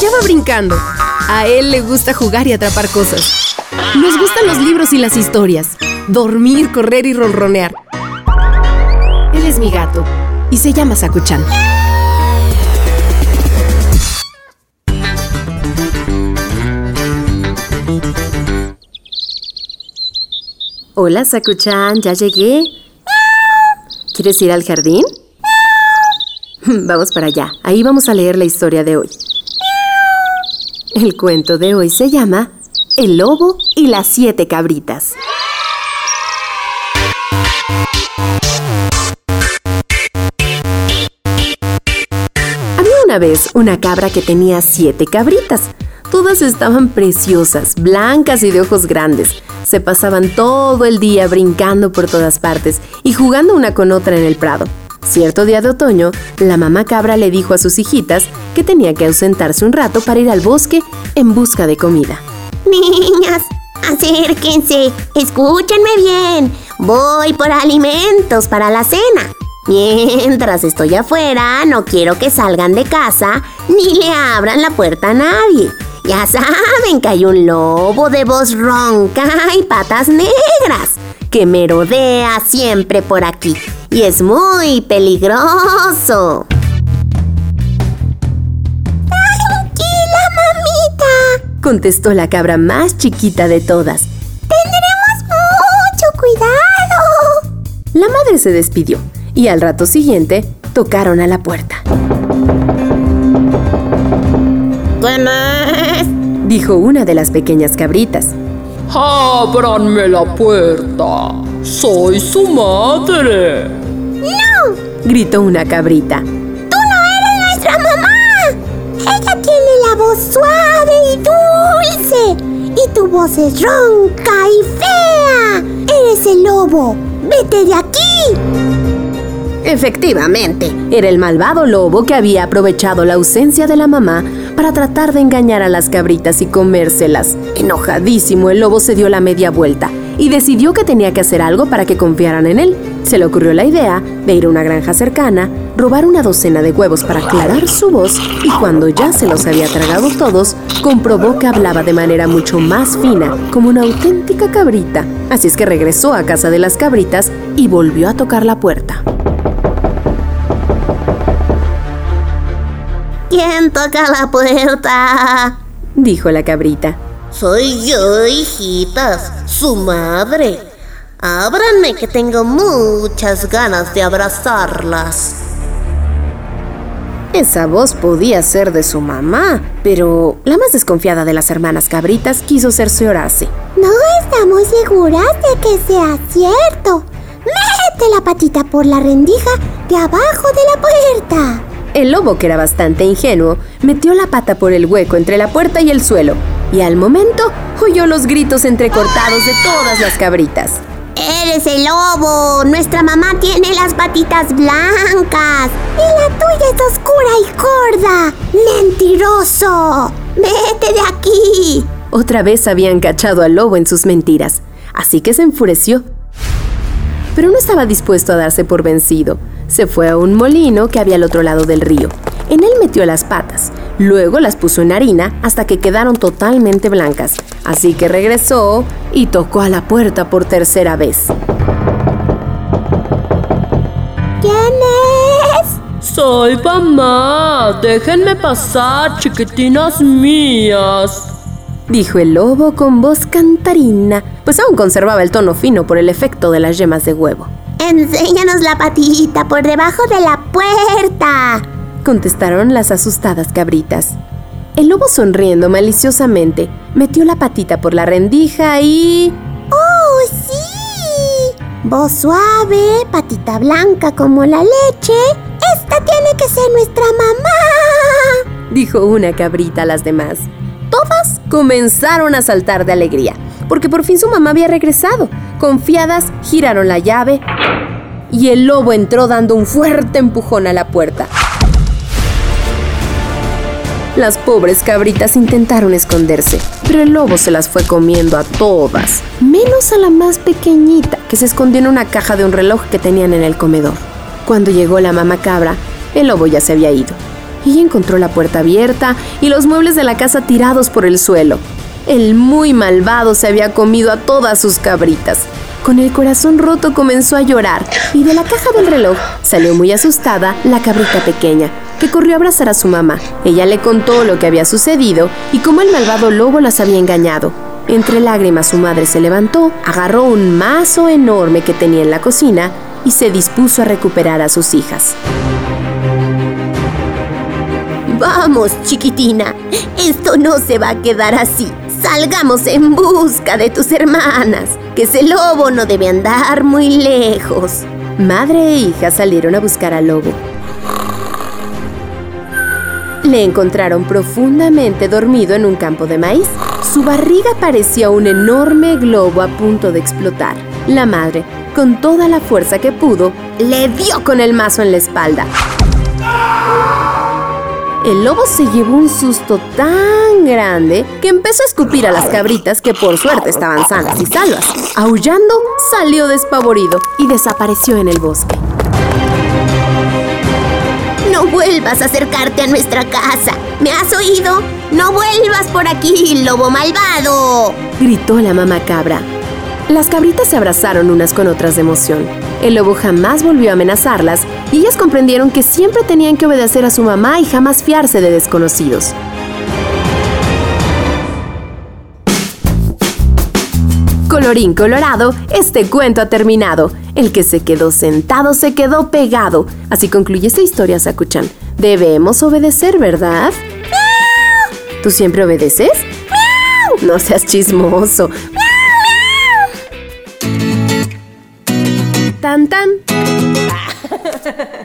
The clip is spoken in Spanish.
allá va brincando. A él le gusta jugar y atrapar cosas. Nos gustan los libros y las historias. Dormir, correr y ronronear. Él es mi gato y se llama Sakuchan. Hola, Sakuchan, ya llegué. ¿Quieres ir al jardín? Vamos para allá. Ahí vamos a leer la historia de hoy. El cuento de hoy se llama El lobo y las siete cabritas. Había una vez una cabra que tenía siete cabritas. Todas estaban preciosas, blancas y de ojos grandes. Se pasaban todo el día brincando por todas partes y jugando una con otra en el prado. Cierto día de otoño, la mamá cabra le dijo a sus hijitas que tenía que ausentarse un rato para ir al bosque en busca de comida. Niñas, acérquense, escúchenme bien. Voy por alimentos para la cena. Mientras estoy afuera, no quiero que salgan de casa ni le abran la puerta a nadie. Ya saben que hay un lobo de voz ronca y patas negras que merodea siempre por aquí y es muy peligroso. Tranquila, mamita, contestó la cabra más chiquita de todas. Tendremos mucho cuidado. La madre se despidió y al rato siguiente tocaron a la puerta. ¿Quién es? Dijo una de las pequeñas cabritas. ¡Ábranme la puerta! ¡Soy su madre! Gritó una cabrita. ¡Tú no eres nuestra mamá! Ella tiene la voz suave y dulce. Y tu voz es ronca y fea. Eres el lobo. ¡Vete de aquí! Efectivamente, era el malvado lobo que había aprovechado la ausencia de la mamá para tratar de engañar a las cabritas y comérselas. Enojadísimo, el lobo se dio la media vuelta y decidió que tenía que hacer algo para que confiaran en él. Se le ocurrió la idea de ir a una granja cercana, robar una docena de huevos para aclarar su voz y cuando ya se los había tragado todos, comprobó que hablaba de manera mucho más fina, como una auténtica cabrita. Así es que regresó a casa de las cabritas y volvió a tocar la puerta. ¿Quién toca la puerta? Dijo la cabrita. Soy yo, hijitas, su madre. Ábranme que tengo muchas ganas de abrazarlas. Esa voz podía ser de su mamá, pero la más desconfiada de las hermanas cabritas quiso cerciorarse. No estamos seguras de que sea cierto. Mete la patita por la rendija de abajo de la puerta. El lobo, que era bastante ingenuo, metió la pata por el hueco entre la puerta y el suelo, y al momento oyó los gritos entrecortados de todas las cabritas. Eres el lobo. Nuestra mamá tiene las patitas blancas. Y la tuya es oscura y gorda. Mentiroso. Vete de aquí. Otra vez habían cachado al lobo en sus mentiras, así que se enfureció. Pero no estaba dispuesto a darse por vencido. Se fue a un molino que había al otro lado del río. En él metió las patas, luego las puso en harina hasta que quedaron totalmente blancas. Así que regresó y tocó a la puerta por tercera vez. ¿Quién es? Soy mamá. Déjenme pasar, chiquitinas mías. Dijo el lobo con voz cantarina, pues aún conservaba el tono fino por el efecto de las yemas de huevo. Enséñanos la patita por debajo de la puerta. Contestaron las asustadas cabritas. El lobo sonriendo maliciosamente metió la patita por la rendija y... ¡Oh, sí! Voz suave, patita blanca como la leche. Esta tiene que ser nuestra mamá. Dijo una cabrita a las demás. Todas comenzaron a saltar de alegría, porque por fin su mamá había regresado. Confiadas, giraron la llave y el lobo entró dando un fuerte empujón a la puerta. Las pobres cabritas intentaron esconderse, pero el lobo se las fue comiendo a todas, menos a la más pequeñita, que se escondió en una caja de un reloj que tenían en el comedor. Cuando llegó la mamá cabra, el lobo ya se había ido. Ella encontró la puerta abierta y los muebles de la casa tirados por el suelo. El muy malvado se había comido a todas sus cabritas. Con el corazón roto comenzó a llorar y de la caja del reloj salió muy asustada la cabrita pequeña, que corrió a abrazar a su mamá. Ella le contó lo que había sucedido y cómo el malvado lobo las había engañado. Entre lágrimas su madre se levantó, agarró un mazo enorme que tenía en la cocina y se dispuso a recuperar a sus hijas. Vamos, chiquitina, esto no se va a quedar así. Salgamos en busca de tus hermanas, que ese lobo no debe andar muy lejos. Madre e hija salieron a buscar al lobo. Le encontraron profundamente dormido en un campo de maíz. Su barriga parecía un enorme globo a punto de explotar. La madre, con toda la fuerza que pudo, le dio con el mazo en la espalda. El lobo se llevó un susto tan grande que empezó a escupir a las cabritas que por suerte estaban sanas y salvas. Aullando, salió despavorido y desapareció en el bosque. No vuelvas a acercarte a nuestra casa. ¿Me has oído? No vuelvas por aquí, lobo malvado. Gritó la mamá cabra. Las cabritas se abrazaron unas con otras de emoción. El lobo jamás volvió a amenazarlas y ellas comprendieron que siempre tenían que obedecer a su mamá y jamás fiarse de desconocidos. Colorín colorado, este cuento ha terminado. El que se quedó sentado se quedó pegado. Así concluye esta historia, Sakuchan. Debemos obedecer, ¿verdad? ¿Tú siempre obedeces? No seas chismoso. Tan tan.